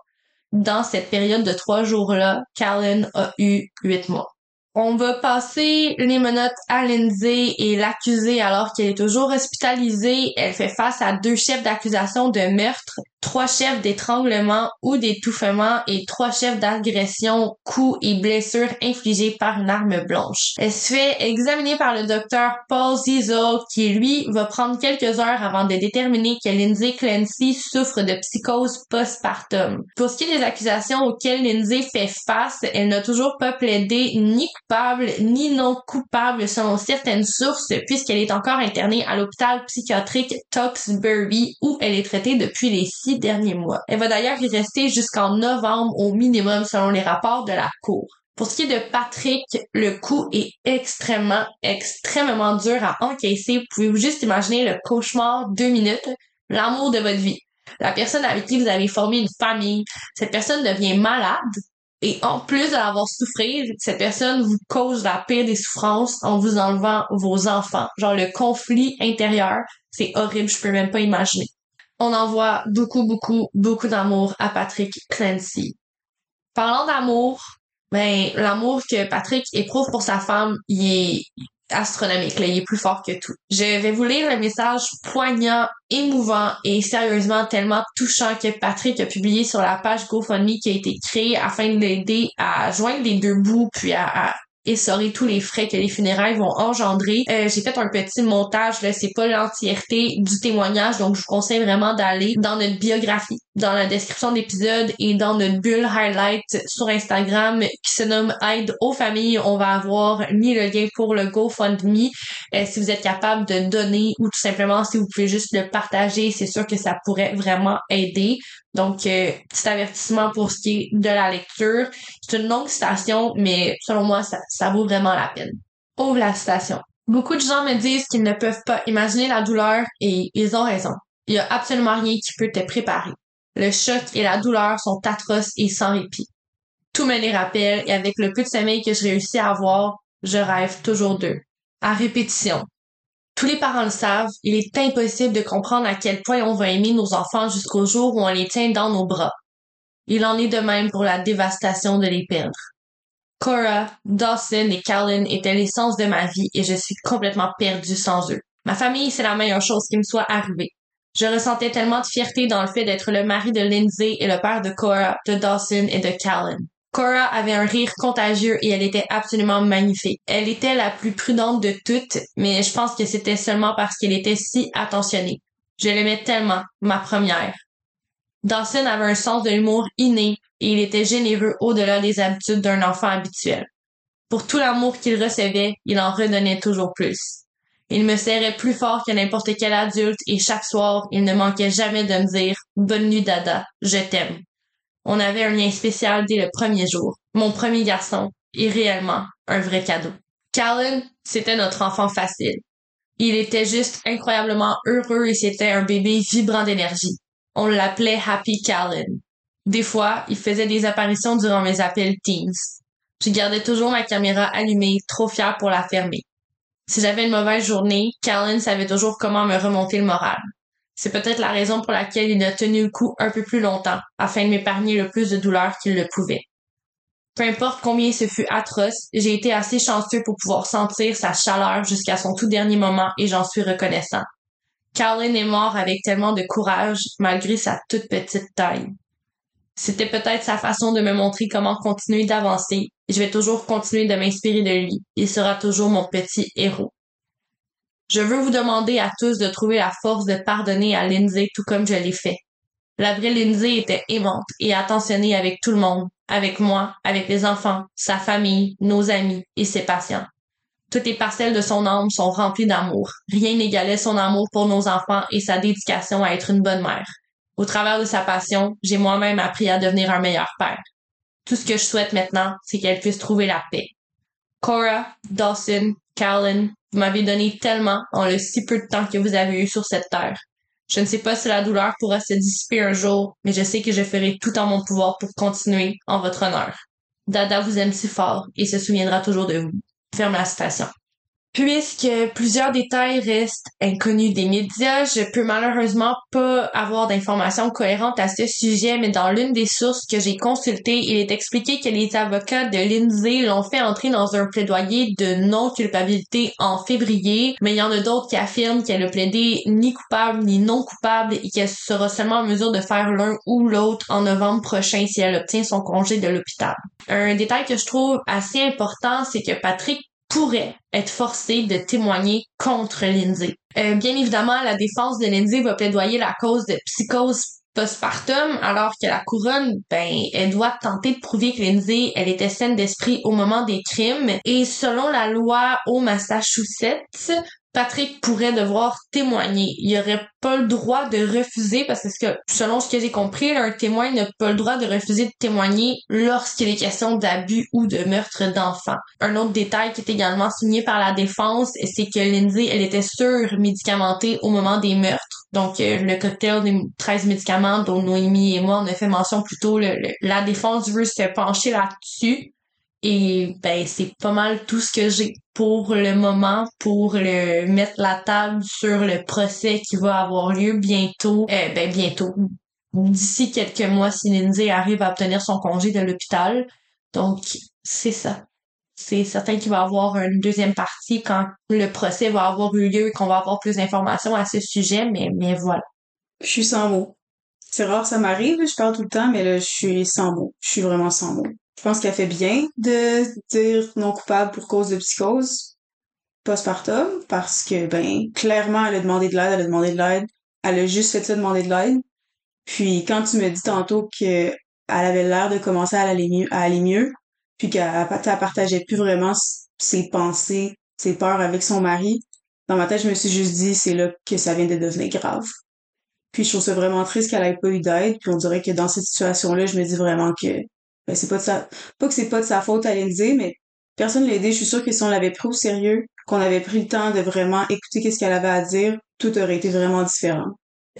Dans cette période de trois jours-là, Callan a eu huit mois. On va passer les menottes à Lindsay et l'accuser alors qu'elle est toujours hospitalisée. Elle fait face à deux chefs d'accusation de meurtre trois chefs d'étranglement ou d'étouffement et trois chefs d'agression, coups et blessures infligées par une arme blanche. Elle se fait examiner par le docteur Paul Ziesel qui lui va prendre quelques heures avant de déterminer que Lindsay Clancy souffre de psychose postpartum. Pour ce qui est des accusations auxquelles Lindsay fait face, elle n'a toujours pas plaidé ni coupable ni non coupable selon certaines sources puisqu'elle est encore internée à l'hôpital psychiatrique Tewksbury où elle est traitée depuis les six derniers mois. Elle va d'ailleurs y rester jusqu'en novembre au minimum selon les rapports de la Cour. Pour ce qui est de Patrick, le coup est extrêmement, extrêmement dur à encaisser. Vous pouvez juste imaginer le cauchemar? Deux minutes, l'amour de votre vie. La personne avec qui vous avez formé une famille, cette personne devient malade et en plus d'avoir souffrir, cette personne vous cause la pire des souffrances en vous enlevant vos enfants. Genre le conflit intérieur, c'est horrible, je peux même pas imaginer on envoie beaucoup, beaucoup, beaucoup d'amour à Patrick Clancy. Parlant d'amour, ben, l'amour que Patrick éprouve pour sa femme, il est astronomique, il est plus fort que tout. Je vais vous lire le message poignant, émouvant et sérieusement tellement touchant que Patrick a publié sur la page GoFundMe qui a été créée afin de l'aider à joindre les deux bouts puis à essorer tous les frais que les funérailles vont engendrer. Euh, j'ai fait un petit montage, là, c'est pas l'entièreté du témoignage, donc je vous conseille vraiment d'aller dans notre biographie, dans la description de l'épisode et dans notre bulle highlight sur Instagram qui se nomme Aide aux familles. On va avoir mis le lien pour le GoFundMe. Euh, si vous êtes capable de donner ou tout simplement si vous pouvez juste le partager, c'est sûr que ça pourrait vraiment aider. Donc, euh, petit avertissement pour ce qui est de la lecture. C'est une longue citation, mais selon moi, ça, ça vaut vraiment la peine. Ouvre la citation. Beaucoup de gens me disent qu'ils ne peuvent pas imaginer la douleur et ils ont raison. Il y a absolument rien qui peut te préparer. Le choc et la douleur sont atroces et sans répit. Tout me les rappelle et avec le peu de sommeil que je réussis à avoir, je rêve toujours d'eux. À répétition, tous les parents le savent, il est impossible de comprendre à quel point on va aimer nos enfants jusqu'au jour où on les tient dans nos bras. Il en est de même pour la dévastation de les perdre. Cora, Dawson et Callan étaient l'essence de ma vie et je suis complètement perdue sans eux. Ma famille, c'est la meilleure chose qui me soit arrivée. Je ressentais tellement de fierté dans le fait d'être le mari de Lindsay et le père de Cora, de Dawson et de Callan. Cora avait un rire contagieux et elle était absolument magnifique. Elle était la plus prudente de toutes, mais je pense que c'était seulement parce qu'elle était si attentionnée. Je l'aimais tellement, ma première. Dawson avait un sens de l'humour inné et il était généreux au-delà des habitudes d'un enfant habituel. Pour tout l'amour qu'il recevait, il en redonnait toujours plus. Il me serrait plus fort que n'importe quel adulte et chaque soir, il ne manquait jamais de me dire Bonne nuit, Dada, je t'aime. On avait un lien spécial dès le premier jour. Mon premier garçon est réellement un vrai cadeau. Callan, c'était notre enfant facile. Il était juste incroyablement heureux et c'était un bébé vibrant d'énergie. On l'appelait Happy Callan. Des fois, il faisait des apparitions durant mes appels Teams. Je gardais toujours ma caméra allumée, trop fière pour la fermer. Si j'avais une mauvaise journée, Callan savait toujours comment me remonter le moral. C'est peut-être la raison pour laquelle il a tenu le coup un peu plus longtemps, afin de m'épargner le plus de douleur qu'il le pouvait. Peu importe combien ce fut atroce, j'ai été assez chanceux pour pouvoir sentir sa chaleur jusqu'à son tout dernier moment et j'en suis reconnaissant. Carlin est mort avec tellement de courage malgré sa toute petite taille. C'était peut-être sa façon de me montrer comment continuer d'avancer. Je vais toujours continuer de m'inspirer de lui. Il sera toujours mon petit héros. Je veux vous demander à tous de trouver la force de pardonner à Lindsay tout comme je l'ai fait. La vraie Lindsay était aimante et attentionnée avec tout le monde, avec moi, avec les enfants, sa famille, nos amis et ses patients. Toutes les parcelles de son âme sont remplies d'amour. Rien n'égalait son amour pour nos enfants et sa dédication à être une bonne mère. Au travers de sa passion, j'ai moi-même appris à devenir un meilleur père. Tout ce que je souhaite maintenant, c'est qu'elle puisse trouver la paix. Cora, Dawson, Carolyn, vous m'avez donné tellement en le si peu de temps que vous avez eu sur cette terre. Je ne sais pas si la douleur pourra se dissiper un jour, mais je sais que je ferai tout en mon pouvoir pour continuer en votre honneur. Dada vous aime si fort et se souviendra toujours de vous. Ferme la citation. Puisque plusieurs détails restent inconnus des médias, je peux malheureusement pas avoir d'informations cohérentes à ce sujet, mais dans l'une des sources que j'ai consultées, il est expliqué que les avocats de Lindsay l'ont fait entrer dans un plaidoyer de non-culpabilité en février, mais il y en a d'autres qui affirment qu'elle a plaidé ni coupable ni non coupable et qu'elle sera seulement en mesure de faire l'un ou l'autre en novembre prochain si elle obtient son congé de l'hôpital. Un détail que je trouve assez important, c'est que Patrick pourrait être forcé de témoigner contre Lindsay. Euh, bien évidemment, la défense de Lindsay va plaidoyer la cause de psychose postpartum, alors que la couronne, ben, elle doit tenter de prouver que Lindsay, elle était saine d'esprit au moment des crimes. Et selon la loi au Massachusetts, Patrick pourrait devoir témoigner. Il aurait pas le droit de refuser parce que selon ce que j'ai compris, un témoin n'a pas le droit de refuser de témoigner lorsqu'il est question d'abus ou de meurtre d'enfants. Un autre détail qui est également signé par la défense, c'est que Lindsay, elle était sûre médicamentée au moment des meurtres. Donc, euh, le cocktail des 13 médicaments dont Noémie et moi, on a fait mention plus tôt, la défense veut se pencher là-dessus. Et ben c'est pas mal tout ce que j'ai pour le moment pour le mettre la table sur le procès qui va avoir lieu bientôt. Euh, ben bientôt. D'ici quelques mois, si Lindsay arrive à obtenir son congé de l'hôpital. Donc, c'est ça. C'est certain qu'il va y avoir une deuxième partie quand le procès va avoir eu lieu et qu'on va avoir plus d'informations à ce sujet, mais, mais voilà. Je suis sans mots. C'est rare, ça m'arrive, je parle tout le temps, mais là, je suis sans mots. Je suis vraiment sans mots. Je pense qu'elle fait bien de dire non coupable pour cause de psychose postpartum parce que, ben, clairement, elle a demandé de l'aide, elle a demandé de l'aide. Elle a juste fait ça, demander de l'aide. Puis quand tu me dis tantôt qu'elle avait l'air de commencer à aller mieux, à aller mieux puis qu'elle partageait plus vraiment ses pensées, ses peurs avec son mari, dans ma tête, je me suis juste dit, c'est là que ça vient de devenir grave. Puis je trouve ça vraiment triste qu'elle ait pas eu d'aide. Puis on dirait que dans cette situation-là, je me dis vraiment que ben, c'est pas de sa, pas que c'est pas de sa faute à Lindsay, mais personne l'a aidé. Je suis sûre que si on l'avait pris au sérieux, qu'on avait pris le temps de vraiment écouter qu'est-ce qu'elle avait à dire, tout aurait été vraiment différent.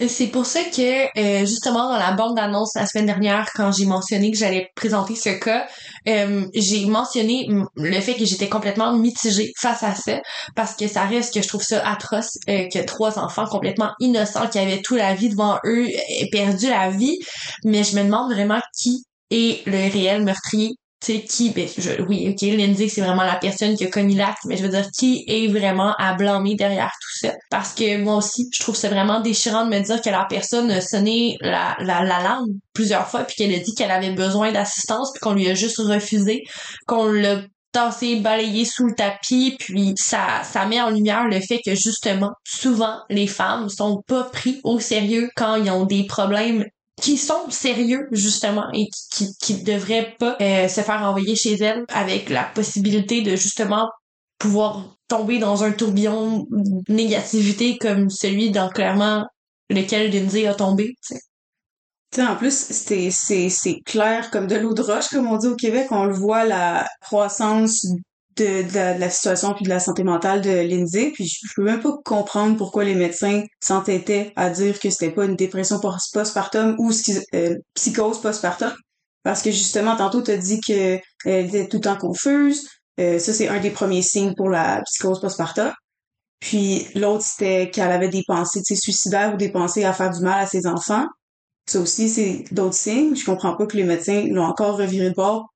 C'est pour ça que euh, justement dans la bande d'annonce la semaine dernière, quand j'ai mentionné que j'allais présenter ce cas, euh, j'ai mentionné le fait que j'étais complètement mitigée face à ça, parce que ça reste que je trouve ça atroce euh, que trois enfants complètement innocents qui avaient toute la vie devant eux aient perdu la vie. Mais je me demande vraiment qui et le réel meurtrier tu sais qui ben je, oui ok Lindsay c'est vraiment la personne qui a commis l'acte mais je veux dire qui est vraiment à blâmer derrière tout ça? Parce que moi aussi je trouve ça vraiment déchirant de me dire que la personne a sonné la la, la lampe plusieurs fois puis qu'elle a dit qu'elle avait besoin d'assistance puis qu'on lui a juste refusé qu'on l'a tassé, balayé sous le tapis, puis ça, ça met en lumière le fait que justement, souvent, les femmes sont pas pris au sérieux quand ils ont des problèmes qui sont sérieux justement et qui qui, devraient pas euh, se faire envoyer chez elles avec la possibilité de justement pouvoir tomber dans un tourbillon de négativité comme celui dans clairement lequel Lindsay a tombé. Tu sais, en plus, c'est clair comme de l'eau de roche, comme on dit au Québec. On le voit, la croissance de, la situation puis de la santé mentale de Lindsay. Puis je, peux même pas comprendre pourquoi les médecins s'entêtaient à dire que c'était pas une dépression postpartum ou euh, psychose postpartum. Parce que justement, tantôt, tu as dit qu'elle était tout le temps confuse. Euh, ça, c'est un des premiers signes pour la psychose postpartum. Puis l'autre, c'était qu'elle avait des pensées suicidaires ou des pensées à faire du mal à ses enfants. Ça aussi, c'est d'autres signes. Je comprends pas que les médecins l'ont encore reviré de bord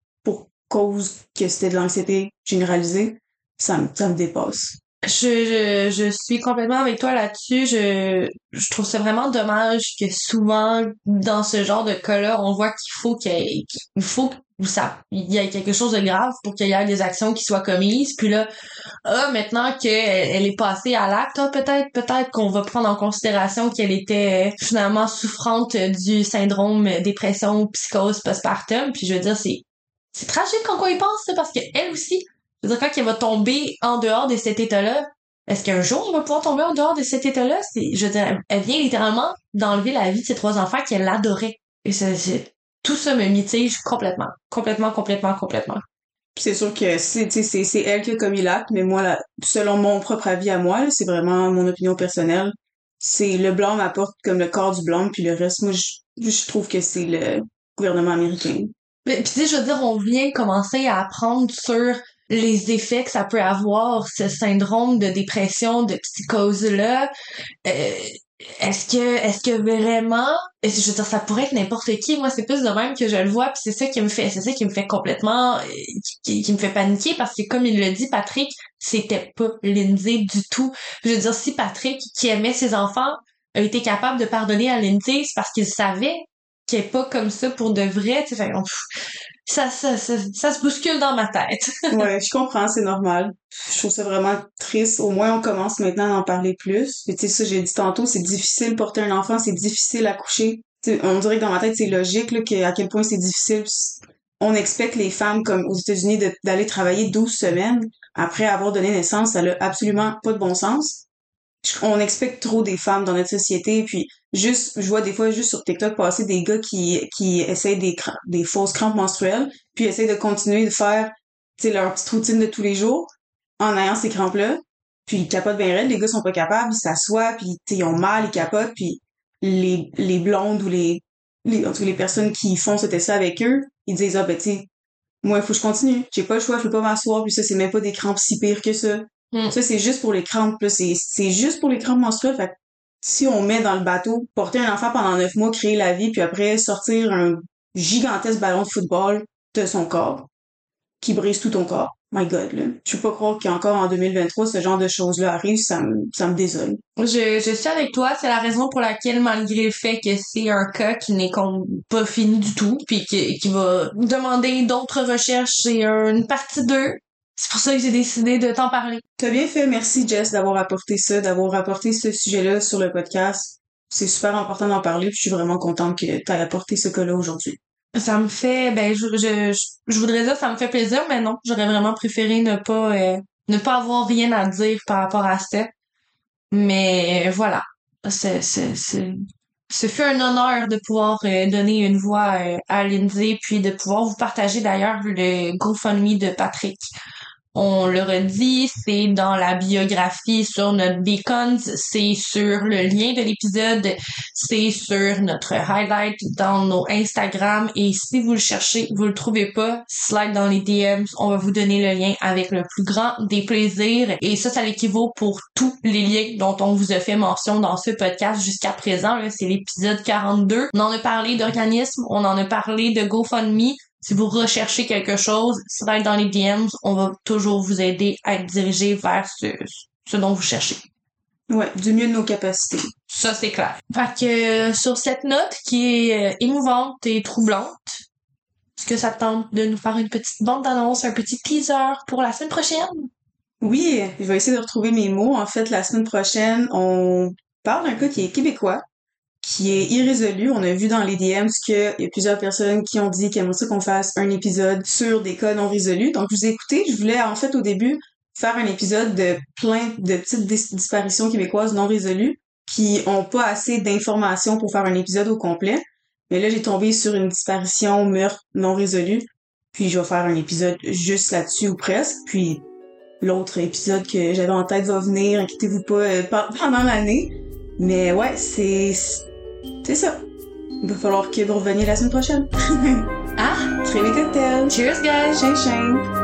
cause que c'était de l'anxiété généralisée, ça me, ça me dépasse. Je, je, je, suis complètement avec toi là-dessus. Je, je trouve ça vraiment dommage que souvent, dans ce genre de cas-là, on voit qu'il faut qu'il faut où ça il y a quelque chose de grave pour qu'il y ait des actions qui soient commises puis là ah maintenant qu'elle elle est passée à l'acte ah, peut-être peut-être qu'on va prendre en considération qu'elle était finalement souffrante du syndrome dépression psychose postpartum puis je veux dire c'est c'est tragique quand on y pense parce que elle aussi je veux dire quand elle va tomber en dehors de cet état-là est-ce qu'un jour elle va pouvoir tomber en dehors de cet état-là? Je veux elle vient littéralement d'enlever la vie de ses trois enfants qu'elle adorait et c'est tout ça me mitige complètement. Complètement, complètement, complètement. c'est sûr que c'est, elle qui a commis l'acte, mais moi, selon mon propre avis à moi, c'est vraiment mon opinion personnelle. C'est le blanc m'apporte comme le corps du blanc, puis le reste, moi, je, je trouve que c'est le gouvernement américain. Mais puis tu sais, je veux dire, on vient commencer à apprendre sur les effets que ça peut avoir, ce syndrome de dépression, de psychose-là. Euh, est-ce que est-ce que vraiment je veux dire ça pourrait être n'importe qui moi c'est plus de même que je le vois puis c'est ça qui me fait c'est ça qui me fait complètement euh, qui, me fait paniquer parce que comme il le dit Patrick c'était pas Lindsay du tout je veux dire si Patrick qui aimait ses enfants a été capable de pardonner à Lindsay c'est parce qu'il savait qu'elle est pas comme ça pour de vrai sais ça, ça, ça, ça se bouscule dans ma tête. ouais, je comprends, c'est normal. Je trouve ça vraiment triste. Au moins, on commence maintenant à en parler plus. tu sais, ça, j'ai dit tantôt, c'est difficile porter un enfant, c'est difficile à coucher. on dirait que dans ma tête, c'est logique, là, à quel point c'est difficile. On expecte les femmes, comme aux États-Unis, d'aller travailler 12 semaines après avoir donné naissance. Ça n'a absolument pas de bon sens on expecte trop des femmes dans notre société puis juste je vois des fois juste sur TikTok passer des gars qui qui essayent des des fausses crampes menstruelles puis essayent de continuer de faire leur petite routine de tous les jours en ayant ces crampes là puis ils capotent bien raide les gars sont pas capables ils s'assoient puis ils ont mal ils capotent puis les les blondes ou les les en tout cas les personnes qui font cet essai avec eux ils disent ah ben tu moi il faut que je continue. J'ai pas le choix je peux pas m'asseoir puis ça c'est même pas des crampes si pires que ça Mm. Ça, c'est juste pour les crampes. C'est, c'est juste pour les crampes menstruelles. Fait si on met dans le bateau, porter un enfant pendant neuf mois, créer la vie, puis après sortir un gigantesque ballon de football de son corps, qui brise tout ton corps. My God, là. Je peux pas croire qu'encore en 2023, ce genre de choses-là arrive, ça me, ça me désole. Je, je suis avec toi, c'est la raison pour laquelle, malgré le fait que c'est un cas qui n'est pas fini du tout, puis qui, qui va demander d'autres recherches et une partie 2, c'est pour ça que j'ai décidé de t'en parler. T'as bien fait, merci Jess d'avoir apporté ça, d'avoir apporté ce sujet-là sur le podcast. C'est super important d'en parler, puis je suis vraiment contente que t'aies apporté ce cas-là aujourd'hui. Ça me fait, ben, je, je, je, voudrais dire ça me fait plaisir, mais non, j'aurais vraiment préféré ne pas, euh, ne pas avoir rien à dire par rapport à ça. Mais voilà, c'est, c'est, c'est, ce fut un honneur de pouvoir euh, donner une voix euh, à Lindsay, puis de pouvoir vous partager d'ailleurs le GoFundMe de Patrick on le redit, c'est dans la biographie sur notre Beacons, c'est sur le lien de l'épisode, c'est sur notre highlight dans nos Instagram et si vous le cherchez, vous le trouvez pas, slide dans les DMs, on va vous donner le lien avec le plus grand des plaisirs et ça, ça l'équivaut pour tous les liens dont on vous a fait mention dans ce podcast jusqu'à présent. C'est l'épisode 42. On en a parlé d'organismes, on en a parlé de GoFundMe, si vous recherchez quelque chose, être dans les DMs, on va toujours vous aider à être dirigé vers ce, ce dont vous cherchez. Ouais, du mieux de nos capacités. Ça, c'est clair. Fait que euh, sur cette note qui est euh, émouvante et troublante, est-ce que ça tente de nous faire une petite bande d'annonce, un petit teaser pour la semaine prochaine? Oui, je vais essayer de retrouver mes mots. En fait, la semaine prochaine, on parle d'un cas qui est québécois, qui est irrésolu. On a vu dans les DMs qu'il y a plusieurs personnes qui ont dit qu'ils aimeraient qu'on fasse un épisode sur des cas non résolus. Donc, je vous ai écouté. Je voulais, en fait, au début, faire un épisode de plein de petites disparitions québécoises non résolues qui ont pas assez d'informations pour faire un épisode au complet. Mais là, j'ai tombé sur une disparition meurtre non résolue. Puis, je vais faire un épisode juste là-dessus ou presque. Puis, l'autre épisode que j'avais en tête va venir, inquiétez-vous pas, euh, pendant l'année. Mais ouais, c'est c'est ça. Il va falloir que vous reveniez la semaine prochaine. ah! Très cocktail. Cheers, guys! Chien.